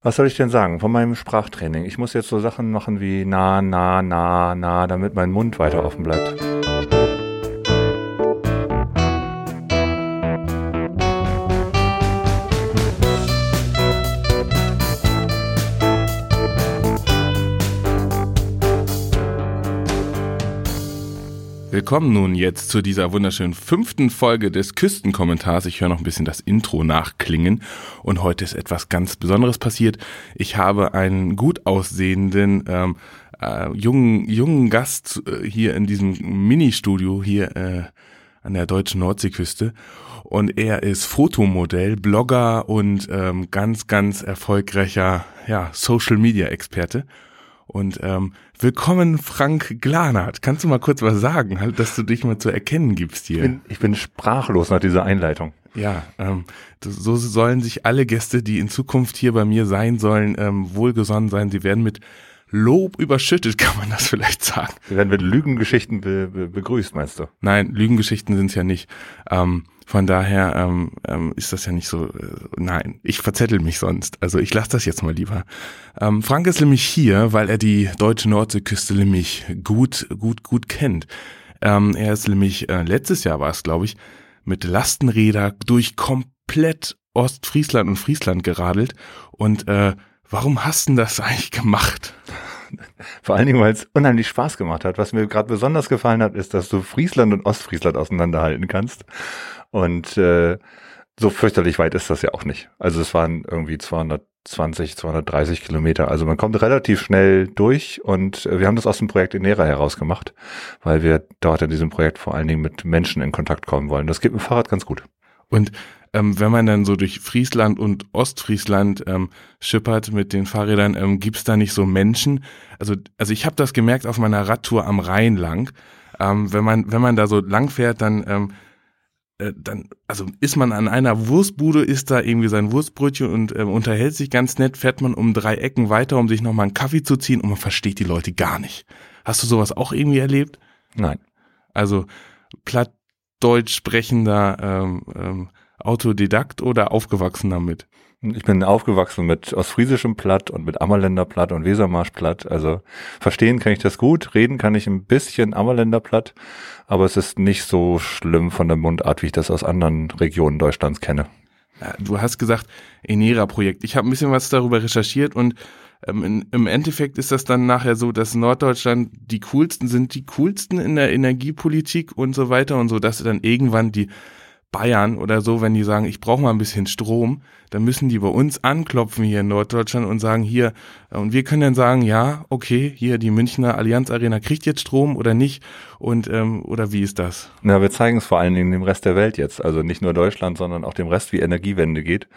Was soll ich denn sagen von meinem Sprachtraining? Ich muss jetzt so Sachen machen wie na, na, na, na, damit mein Mund weiter offen bleibt. Willkommen nun jetzt zu dieser wunderschönen fünften Folge des Küstenkommentars. Ich höre noch ein bisschen das Intro nachklingen und heute ist etwas ganz Besonderes passiert. Ich habe einen gut aussehenden ähm, äh, jungen, jungen Gast äh, hier in diesem Ministudio hier äh, an der deutschen Nordseeküste und er ist Fotomodell, Blogger und ähm, ganz, ganz erfolgreicher ja, Social-Media-Experte. Und ähm, willkommen, Frank Glanert. Kannst du mal kurz was sagen, halt, dass du dich mal zu erkennen gibst hier? Ich bin, ich bin sprachlos nach dieser Einleitung. Ja, ähm, so sollen sich alle Gäste, die in Zukunft hier bei mir sein sollen, ähm, wohlgesonnen sein. Sie werden mit Lob überschüttet, kann man das vielleicht sagen. Sie werden mit Lügengeschichten be be begrüßt, meinst du? Nein, Lügengeschichten sind es ja nicht. Ähm, von daher ähm, ähm, ist das ja nicht so. Äh, nein, ich verzettel mich sonst. Also ich lasse das jetzt mal lieber. Ähm, Frank ist nämlich hier, weil er die deutsche Nordseeküste nämlich gut, gut, gut kennt. Ähm, er ist nämlich äh, letztes Jahr war es, glaube ich, mit Lastenräder durch komplett Ostfriesland und Friesland geradelt. Und äh, warum hast du das eigentlich gemacht? Vor allen Dingen, weil es unheimlich Spaß gemacht hat. Was mir gerade besonders gefallen hat, ist, dass du Friesland und Ostfriesland auseinanderhalten kannst. Und äh, so fürchterlich weit ist das ja auch nicht. Also es waren irgendwie 220, 230 Kilometer. Also man kommt relativ schnell durch und wir haben das aus dem Projekt Inera heraus gemacht, weil wir dort in diesem Projekt vor allen Dingen mit Menschen in Kontakt kommen wollen. Das geht mit dem Fahrrad ganz gut. Und ähm, wenn man dann so durch Friesland und Ostfriesland ähm, schippert mit den Fahrrädern, ähm, gibt's da nicht so Menschen? Also, also ich habe das gemerkt auf meiner Radtour am Rhein lang. Ähm, wenn man wenn man da so lang fährt, dann ähm, äh, dann, also ist man an einer Wurstbude, isst da irgendwie sein Wurstbrötchen und äh, unterhält sich ganz nett, fährt man um drei Ecken weiter, um sich nochmal einen Kaffee zu ziehen und man versteht die Leute gar nicht. Hast du sowas auch irgendwie erlebt? Nein. Also plattdeutsch sprechender ähm, ähm, Autodidakt oder aufgewachsen damit? Ich bin aufgewachsen mit ostfriesischem Platt und mit Ammerländer Platt und Wesermarsch Platt. Also verstehen kann ich das gut, reden kann ich ein bisschen Ammerländer Platt, aber es ist nicht so schlimm von der Mundart, wie ich das aus anderen Regionen Deutschlands kenne. Du hast gesagt, Enera-Projekt. Ich habe ein bisschen was darüber recherchiert und ähm, in, im Endeffekt ist das dann nachher so, dass Norddeutschland die coolsten sind, die coolsten in der Energiepolitik und so weiter und so, dass dann irgendwann die Bayern oder so, wenn die sagen, ich brauche mal ein bisschen Strom, dann müssen die bei uns anklopfen hier in Norddeutschland und sagen hier, und wir können dann sagen, ja, okay, hier die Münchner Allianz Arena kriegt jetzt Strom oder nicht und ähm, oder wie ist das? Na, wir zeigen es vor allen Dingen dem Rest der Welt jetzt, also nicht nur Deutschland, sondern auch dem Rest, wie Energiewende geht.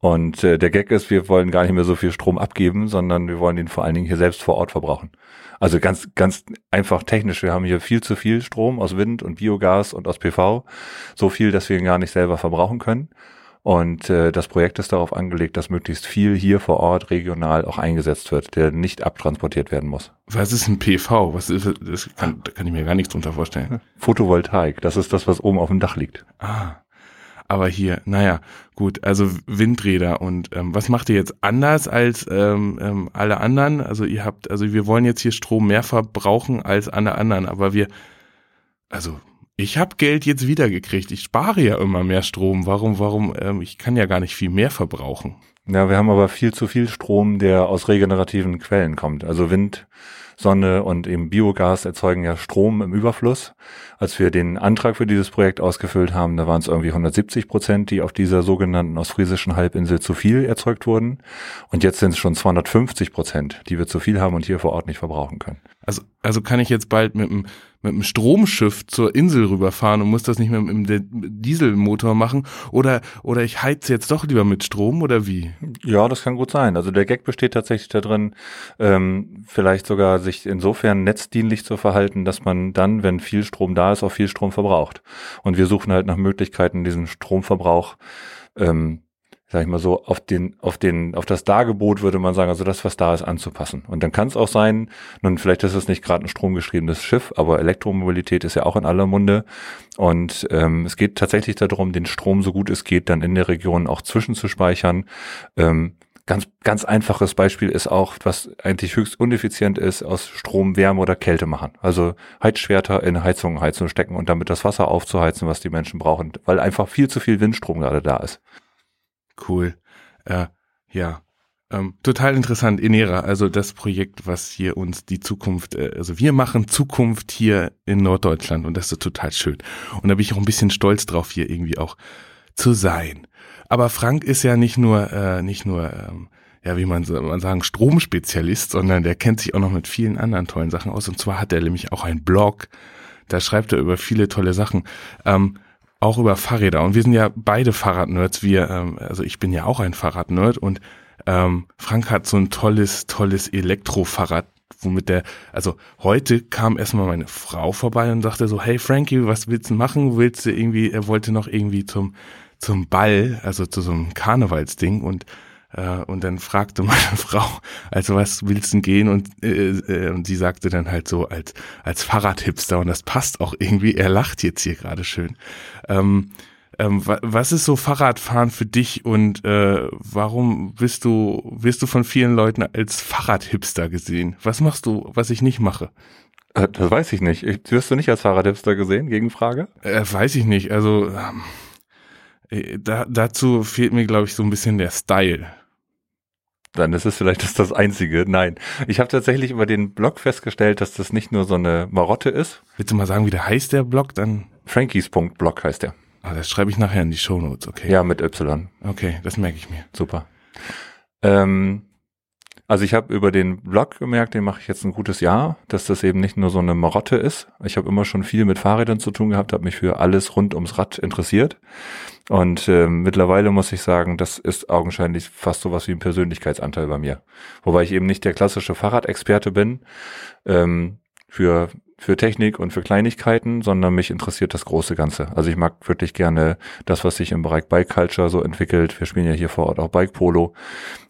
Und äh, der Gag ist, wir wollen gar nicht mehr so viel Strom abgeben, sondern wir wollen ihn vor allen Dingen hier selbst vor Ort verbrauchen. Also ganz, ganz einfach technisch. Wir haben hier viel zu viel Strom aus Wind und Biogas und aus PV. So viel, dass wir ihn gar nicht selber verbrauchen können. Und äh, das Projekt ist darauf angelegt, dass möglichst viel hier vor Ort regional auch eingesetzt wird, der nicht abtransportiert werden muss. Was ist ein PV? Was ist das? Kann, da kann ich mir gar nichts drunter vorstellen. Photovoltaik, das ist das, was oben auf dem Dach liegt. Ah. Aber hier, naja, gut, also Windräder und ähm, was macht ihr jetzt anders als ähm, ähm, alle anderen? Also ihr habt, also wir wollen jetzt hier Strom mehr verbrauchen als alle anderen, aber wir, also ich habe Geld jetzt wiedergekriegt. Ich spare ja immer mehr Strom. Warum, warum, ähm, ich kann ja gar nicht viel mehr verbrauchen. Ja, wir haben aber viel zu viel Strom, der aus regenerativen Quellen kommt. Also Wind, Sonne und eben Biogas erzeugen ja Strom im Überfluss. Als wir den Antrag für dieses Projekt ausgefüllt haben, da waren es irgendwie 170 Prozent, die auf dieser sogenannten ostfriesischen Halbinsel zu viel erzeugt wurden. Und jetzt sind es schon 250 Prozent, die wir zu viel haben und hier vor Ort nicht verbrauchen können. Also, also kann ich jetzt bald mit einem mit einem Stromschiff zur Insel rüberfahren und muss das nicht mehr mit dem Dieselmotor machen oder oder ich heize jetzt doch lieber mit Strom oder wie? Ja, das kann gut sein. Also der Gag besteht tatsächlich darin, ähm, vielleicht sogar sich insofern netzdienlich zu verhalten, dass man dann, wenn viel Strom da ist, auch viel Strom verbraucht. Und wir suchen halt nach Möglichkeiten, diesen Stromverbrauch ähm, sag ich mal so, auf den, auf den, auf das Dargebot würde man sagen, also das, was da ist, anzupassen. Und dann kann es auch sein, nun vielleicht ist es nicht gerade ein stromgeschriebenes Schiff, aber Elektromobilität ist ja auch in aller Munde. Und ähm, es geht tatsächlich darum, den Strom so gut es geht dann in der Region auch zwischenzuspeichern. Ähm, Ganz, ganz einfaches Beispiel ist auch, was eigentlich höchst uneffizient ist, aus Strom Wärme oder Kälte machen. Also Heizschwerter in Heizungen Heizung stecken und damit das Wasser aufzuheizen, was die Menschen brauchen, weil einfach viel zu viel Windstrom gerade da ist. Cool. Äh, ja. Ähm, total interessant, Enera, also das Projekt, was hier uns die Zukunft, äh, also wir machen Zukunft hier in Norddeutschland und das ist total schön. Und da bin ich auch ein bisschen stolz drauf, hier irgendwie auch zu sein. Aber Frank ist ja nicht nur, äh, nicht nur, ähm, ja, wie man, man sagen, Stromspezialist, sondern der kennt sich auch noch mit vielen anderen tollen Sachen aus. Und zwar hat er nämlich auch einen Blog, da schreibt er über viele tolle Sachen. Ähm, auch über Fahrräder. Und wir sind ja beide Fahrradnerds. Wir, ähm, also ich bin ja auch ein Fahrradnerd und ähm, Frank hat so ein tolles, tolles Elektrofahrrad, womit der, also heute kam erstmal meine Frau vorbei und sagte so, hey Frankie, was willst du machen? Willst du irgendwie, er wollte noch irgendwie zum, zum Ball, also zu so einem Karnevalsding und äh, und dann fragte meine Frau, also was willst du gehen? Und, äh, äh, und sie sagte dann halt so als, als Fahrradhipster und das passt auch irgendwie, er lacht jetzt hier gerade schön. Ähm, ähm, was ist so Fahrradfahren für dich und äh, warum bist du, wirst du von vielen Leuten als Fahrradhipster gesehen? Was machst du, was ich nicht mache? Äh, das weiß ich nicht. Wirst du nicht als Fahrradhipster gesehen? Gegenfrage? Äh, weiß ich nicht. Also ähm, äh, da, dazu fehlt mir, glaube ich, so ein bisschen der Style. Dann ist es vielleicht das, das Einzige. Nein. Ich habe tatsächlich über den Blog festgestellt, dass das nicht nur so eine Marotte ist. Willst du mal sagen, wie der heißt, der Blog? Dann. Frankies.blog heißt der. Ah, das schreibe ich nachher in die Show Notes, okay. Ja, mit Y. Okay, das merke ich mir. Super. Ähm, also ich habe über den Blog gemerkt, den mache ich jetzt ein gutes Jahr, dass das eben nicht nur so eine Marotte ist. Ich habe immer schon viel mit Fahrrädern zu tun gehabt, habe mich für alles rund ums Rad interessiert. Und äh, mittlerweile muss ich sagen, das ist augenscheinlich fast so was wie ein Persönlichkeitsanteil bei mir. Wobei ich eben nicht der klassische Fahrradexperte bin. Ähm, für für Technik und für Kleinigkeiten, sondern mich interessiert das große Ganze. Also ich mag wirklich gerne das, was sich im Bereich Bike Culture so entwickelt. Wir spielen ja hier vor Ort auch Bike Polo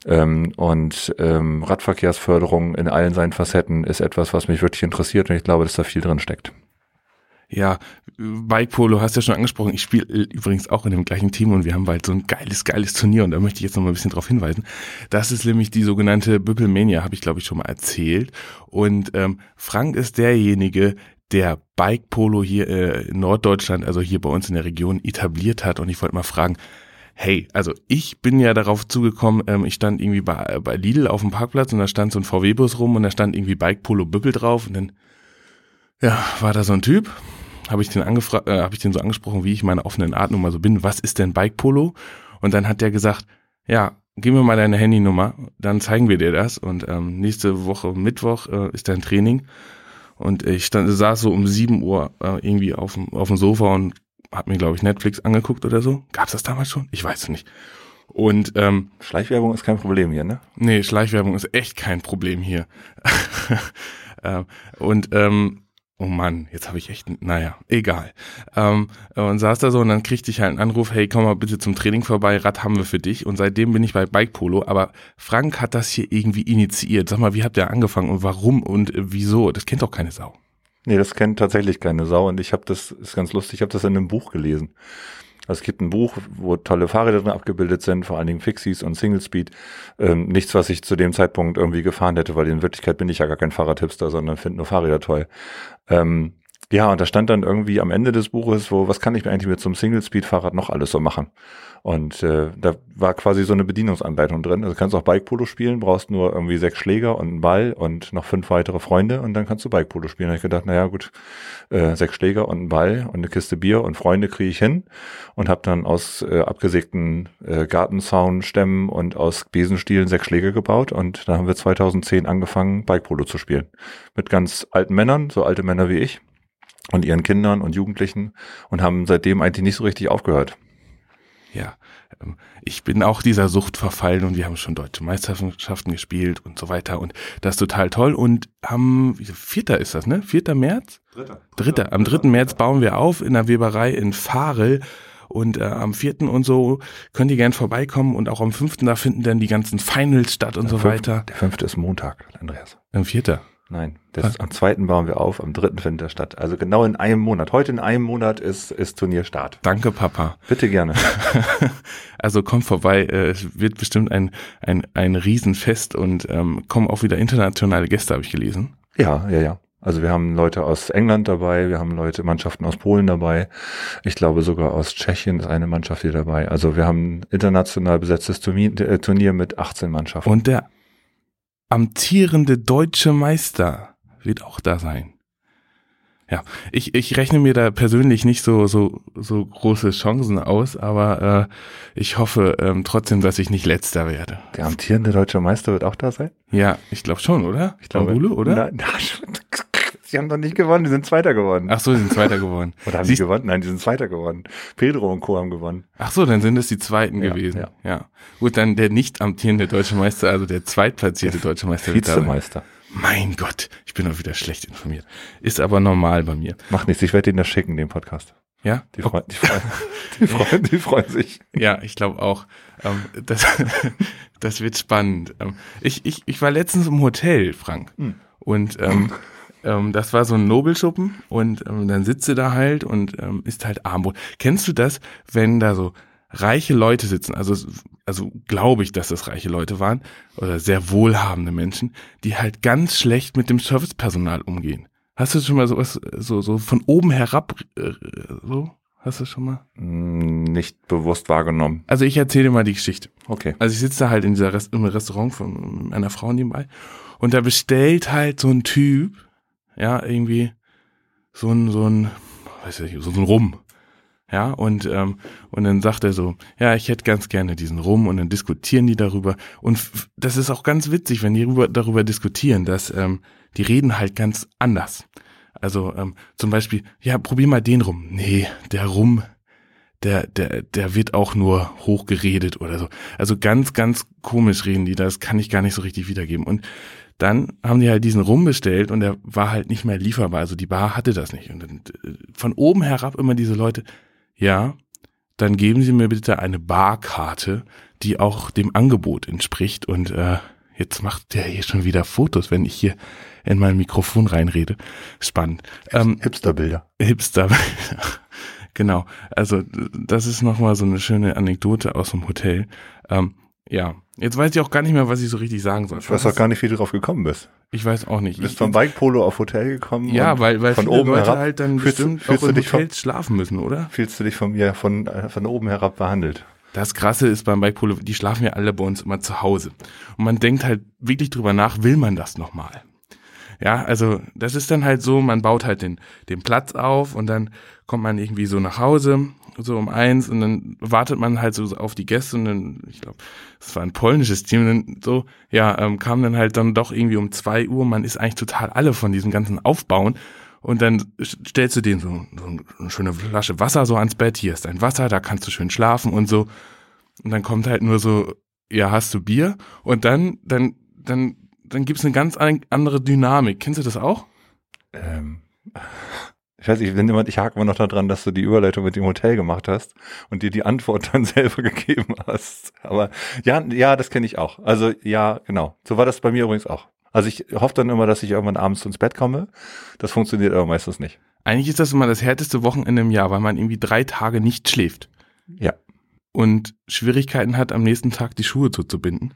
ähm, und ähm, Radverkehrsförderung in allen seinen Facetten ist etwas, was mich wirklich interessiert und ich glaube, dass da viel drin steckt. Ja, Bike Polo hast du ja schon angesprochen. Ich spiele übrigens auch in dem gleichen Team und wir haben bald so ein geiles, geiles Turnier und da möchte ich jetzt noch mal ein bisschen drauf hinweisen. Das ist nämlich die sogenannte Büppelmania, habe ich glaube ich schon mal erzählt. Und ähm, Frank ist derjenige, der Bike Polo hier äh, in Norddeutschland, also hier bei uns in der Region, etabliert hat. Und ich wollte mal fragen, hey, also ich bin ja darauf zugekommen, ähm, ich stand irgendwie bei, bei Lidl auf dem Parkplatz und da stand so ein VW-Bus rum und da stand irgendwie Bike Polo Büppel drauf und dann ja, war da so ein Typ, habe ich den angefragt, äh, habe ich den so angesprochen, wie ich meine offenen Artnummer so bin. Was ist denn Bike Polo? Und dann hat der gesagt, ja, gib mir mal deine Handynummer, dann zeigen wir dir das. Und ähm, nächste Woche Mittwoch äh, ist dein Training. Und ich stand, saß so um 7 Uhr äh, irgendwie auf dem, auf dem Sofa und hab mir, glaube ich, Netflix angeguckt oder so. Gab's das damals schon? Ich weiß es nicht. Und ähm, Schleichwerbung ist kein Problem hier, ne? Nee, Schleichwerbung ist echt kein Problem hier. ähm, und ähm, Oh Mann, jetzt habe ich echt, naja, egal. Ähm, und saß da so und dann kriegte ich halt einen Anruf, hey, komm mal bitte zum Training vorbei, Rad haben wir für dich. Und seitdem bin ich bei Bike Polo. Aber Frank hat das hier irgendwie initiiert. Sag mal, wie habt ihr angefangen und warum und wieso? Das kennt doch keine Sau. Nee, das kennt tatsächlich keine Sau. Und ich habe das, ist ganz lustig, ich habe das in einem Buch gelesen. Also es gibt ein Buch, wo tolle Fahrräder drin abgebildet sind, vor allen Dingen Fixies und Single Speed. Ähm, nichts, was ich zu dem Zeitpunkt irgendwie gefahren hätte, weil in Wirklichkeit bin ich ja gar kein Fahrradhipster, sondern finde nur Fahrräder toll. Ähm, ja, und da stand dann irgendwie am Ende des Buches, wo, was kann ich mir eigentlich mit so einem Single-Speed-Fahrrad noch alles so machen? Und äh, da war quasi so eine Bedienungsanleitung drin. Also kannst auch Bike-Polo spielen, brauchst nur irgendwie sechs Schläger und einen Ball und noch fünf weitere Freunde und dann kannst du Bike-Polo spielen. Da habe ich gedacht, naja gut, äh, sechs Schläger und einen Ball und eine Kiste Bier und Freunde kriege ich hin und habe dann aus äh, abgesägten äh, Gartenzaunstämmen und aus Besenstielen sechs Schläger gebaut und da haben wir 2010 angefangen, Bike-Polo zu spielen. Mit ganz alten Männern, so alte Männer wie ich und ihren Kindern und Jugendlichen und haben seitdem eigentlich nicht so richtig aufgehört. Ja, ähm, ich bin auch dieser Sucht verfallen und wir haben schon deutsche Meisterschaften gespielt und so weiter und das ist total toll und am vierter ist das, ne? Vierter März? Dritter. Dritter. Am dritten März bauen wir auf in der Weberei in Fahrel und äh, am vierten und so könnt ihr gern vorbeikommen und auch am fünften da finden dann die ganzen Finals statt und der so fünfte, weiter. Der fünfte ist Montag, Andreas. Am vierter. Nein, das, am zweiten bauen wir auf, am dritten findet er statt. Also genau in einem Monat. Heute in einem Monat ist, ist Turnierstart. Danke, Papa. Bitte gerne. also kommt vorbei, äh, es wird bestimmt ein, ein, ein Riesenfest und ähm, kommen auch wieder internationale Gäste, habe ich gelesen. Ja, ja, ja. Also wir haben Leute aus England dabei, wir haben Leute, Mannschaften aus Polen dabei. Ich glaube sogar aus Tschechien ist eine Mannschaft hier dabei. Also wir haben ein international besetztes äh, Turnier mit 18 Mannschaften. Und der amtierende deutsche Meister wird auch da sein. Ja, ich, ich rechne mir da persönlich nicht so, so, so große Chancen aus, aber äh, ich hoffe ähm, trotzdem, dass ich nicht letzter werde. Der amtierende deutsche Meister wird auch da sein? Ja, ich glaube schon, oder? Ich glaube, Bambule, oder? Na, na, Sie haben doch nicht gewonnen, die sind Zweiter geworden. Ach so, die sind Zweiter geworden. Oder haben Siehst- die gewonnen? Nein, die sind Zweiter geworden. Pedro und Co. haben gewonnen. Ach so, dann sind es die Zweiten Ja, gewesen. ja. Ja. Gut, dann der nicht amtierende deutsche Meister, also der zweitplatzierte deutsche Meister. Vizemeister. Mein Gott, ich bin doch wieder schlecht informiert. Ist aber normal bei mir. Macht nichts, ich werde Ihnen das schicken, den Podcast. Ja? Die, freuen, die, freuen, die, freuen, die freuen sich. Ja, ich glaube auch. Ähm, das, das wird spannend. Ähm, ich, ich, ich war letztens im Hotel, Frank. Hm. Und ähm, ähm, das war so ein Nobelschuppen und ähm, dann sitzt du da halt und ähm, isst halt Armbrot. Kennst du das, wenn da so reiche Leute sitzen, also, also glaube ich, dass das reiche Leute waren oder sehr wohlhabende Menschen, die halt ganz schlecht mit dem Servicepersonal umgehen. Hast du schon mal sowas, so, so von oben herab, äh, so? Hast du schon mal? Hm, Nicht bewusst wahrgenommen. Also ich erzähle dir mal die Geschichte. Okay. Also ich sitze da halt in dieser Rest im Restaurant von einer Frau nebenbei und da bestellt halt so ein Typ, ja, irgendwie so ein, so ein, weiß ich, so ein Rum. Ja, und, ähm, und dann sagt er so, ja, ich hätte ganz gerne diesen Rum und dann diskutieren die darüber. Und das ist auch ganz witzig, wenn die darüber, darüber diskutieren, dass ähm, die reden halt ganz anders. Also ähm, zum Beispiel, ja, probier mal den Rum. Nee, der Rum, der, der, der wird auch nur hochgeredet oder so. Also ganz, ganz komisch reden die, das kann ich gar nicht so richtig wiedergeben. Und dann haben die halt diesen Rum bestellt und der war halt nicht mehr lieferbar. Also die Bar hatte das nicht. Und dann, äh, von oben herab immer diese Leute, ja, dann geben Sie mir bitte eine Barkarte, die auch dem Angebot entspricht. Und äh, jetzt macht der hier schon wieder Fotos, wenn ich hier in mein Mikrofon reinrede. Spannend. Ähm, Hipsterbilder. Hipster. genau. Also das ist nochmal so eine schöne Anekdote aus dem Hotel. Ähm, ja, jetzt weiß ich auch gar nicht mehr, was ich so richtig sagen soll. Ich weiß auch gar nicht, wie du drauf gekommen bist. Ich weiß auch nicht. Du bist Ich- vom Bike Polo auf Hotel gekommen. ja, weil, weil von viele oben Leute herab halt dann fühlst, bestimmt fühlst auch du in dich von, Hotels schlafen müssen, oder? fühlst du dich von mir von, äh, von oben herab behandelt. Das Krasse ist beim Bike Polo, die schlafen ja alle bei uns immer zu Hause. Und man denkt halt wirklich drüber nach, will man das nochmal? Ja, also das ist dann halt so, man baut halt den, den Platz auf und dann kommt man irgendwie so nach Hause, so um eins und dann wartet man halt so auf die Gäste und dann, ich glaube, das war ein polnisches Team, und dann so, ja, ähm, kam dann halt dann doch irgendwie um zwei Uhr, man ist eigentlich total alle von diesem ganzen Aufbauen und dann stellst du denen so, so eine schöne Flasche Wasser so ans Bett, hier ist dein Wasser, da kannst du schön schlafen und so und dann kommt halt nur so, ja, hast du Bier? Und dann, dann, dann, dann gibt's eine ganz an- andere Dynamik. Kennst du das auch? Ähm, ich weiß nicht, wenn jemand, ich hake immer noch daran, dass du die Überleitung mit dem Hotel gemacht hast und dir die Antwort dann selber gegeben hast. Aber ja, ja, das kenne ich auch. Also ja, genau. So war das bei mir übrigens auch. Also ich hoffe dann immer, dass ich irgendwann abends ins Bett komme. Das funktioniert aber meistens nicht. Eigentlich ist das immer das härteste Wochenende im Jahr, weil man irgendwie drei Tage nicht schläft Ja. und Schwierigkeiten hat, am nächsten Tag die Schuhe zuzubinden,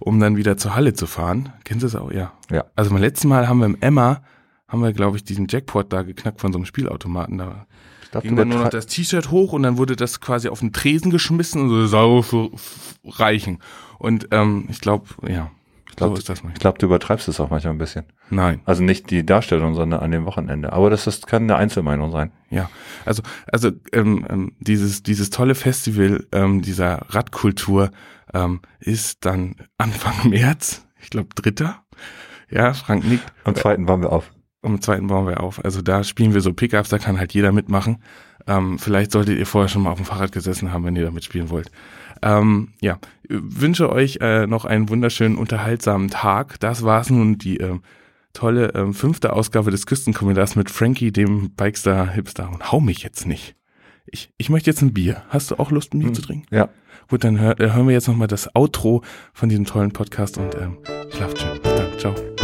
um dann wieder zur Halle zu fahren. Kennst du das auch? Ja. Ja. Also beim letzten Mal haben wir im Emma, haben wir, glaube ich, diesen Jackpot da geknackt von so einem Spielautomaten. Da Ich glaub, ging dann nur noch das T-Shirt hoch und dann wurde das quasi auf den Tresen geschmissen und so sau reichen. Und ähm, ich glaube, ja, glaub, so ist das ich manchmal. glaube, du übertreibst es auch manchmal ein bisschen. Nein, Also nicht die Darstellung, sondern an dem Wochenende. Aber das ist, kann eine Einzelmeinung sein. ja. Also, also ähm, ähm, dieses, dieses tolle Festival ähm, dieser Radkultur ähm, ist dann Anfang März, ich glaube dritter. Ja, Frank nickt. Am zweiten waren wir auf. Am zweiten bauen wir auf. Also da spielen wir so Pickups, da kann halt jeder mitmachen. Ähm, vielleicht solltet ihr vorher schon mal auf dem Fahrrad gesessen haben, wenn ihr da mitspielen wollt. Ähm, ja, wünsche euch äh, noch einen wunderschönen, unterhaltsamen Tag. Das war's nun, die ähm, tolle ähm, fünfte Ausgabe des Küstenkommentars mit Frankie, dem Bikestar Hipster. Und hau mich jetzt nicht. Ich, ich möchte jetzt ein Bier. Hast du auch Lust, ein Bier Hm. zu trinken? Ja. Gut, dann hör, äh, hören wir jetzt nochmal das Outro von diesem tollen Podcast und ähm, schlaft schön.